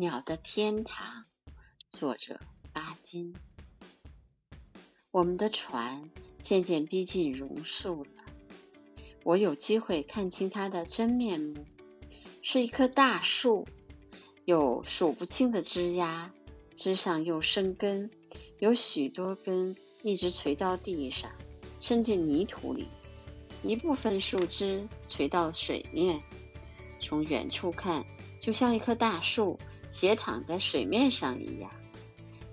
鸟的天堂，作者巴金。我们的船渐渐逼近榕树了，我有机会看清它的真面目，是一棵大树，有数不清的枝丫，枝上又生根，有许多根一直垂到地上，伸进泥土里，一部分树枝垂到水面，从远处看，就像一棵大树。斜躺在水面上一样。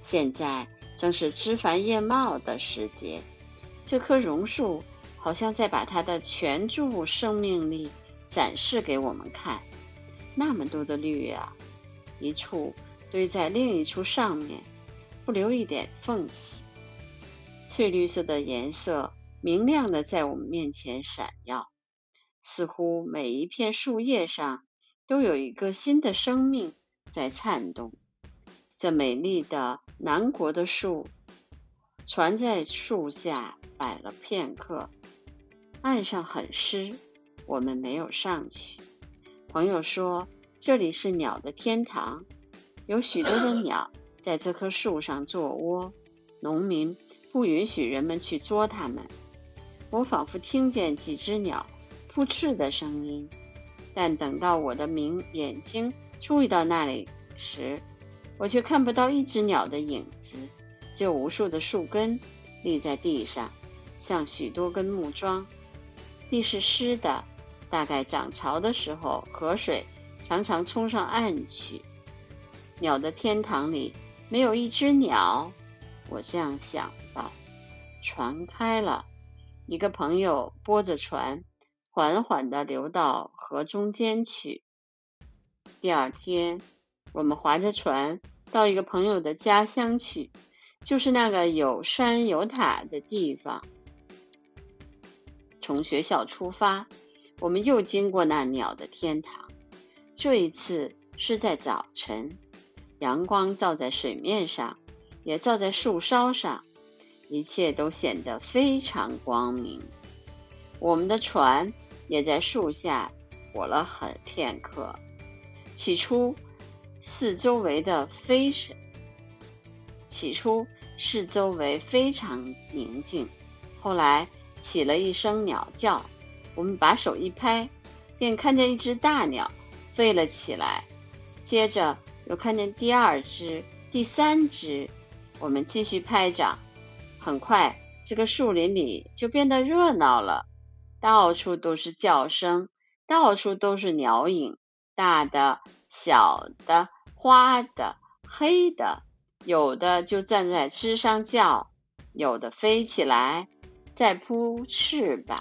现在正是枝繁叶茂的时节，这棵榕树好像在把它的全株生命力展示给我们看。那么多的绿啊，一处堆在另一处上面，不留一点缝隙。翠绿色的颜色明亮的在我们面前闪耀，似乎每一片树叶上都有一个新的生命。在颤动。这美丽的南国的树，船在树下摆了片刻。岸上很湿，我们没有上去。朋友说这里是鸟的天堂，有许多的 鸟在这棵树上做窝。农民不允许人们去捉它们。我仿佛听见几只鸟扑翅的声音，但等到我的明眼睛。注意到那里时，我却看不到一只鸟的影子，只有无数的树根立在地上，像许多根木桩。地是湿的，大概涨潮的时候，河水常常冲上岸去。鸟的天堂里没有一只鸟，我这样想到。船开了，一个朋友拨着船，缓缓地流到河中间去。第二天，我们划着船到一个朋友的家乡去，就是那个有山有塔的地方。从学校出发，我们又经过那鸟的天堂。这一次是在早晨，阳光照在水面上，也照在树梢上，一切都显得非常光明。我们的船也在树下躲了很片刻。起初，四周围的非是起初四周围非常宁静，后来起了一声鸟叫，我们把手一拍，便看见一只大鸟飞了起来，接着又看见第二只、第三只，我们继续拍掌，很快这个树林里就变得热闹了，到处都是叫声，到处都是鸟影。大的、小的、花的、黑的，有的就站在枝上叫，有的飞起来在扑翅膀。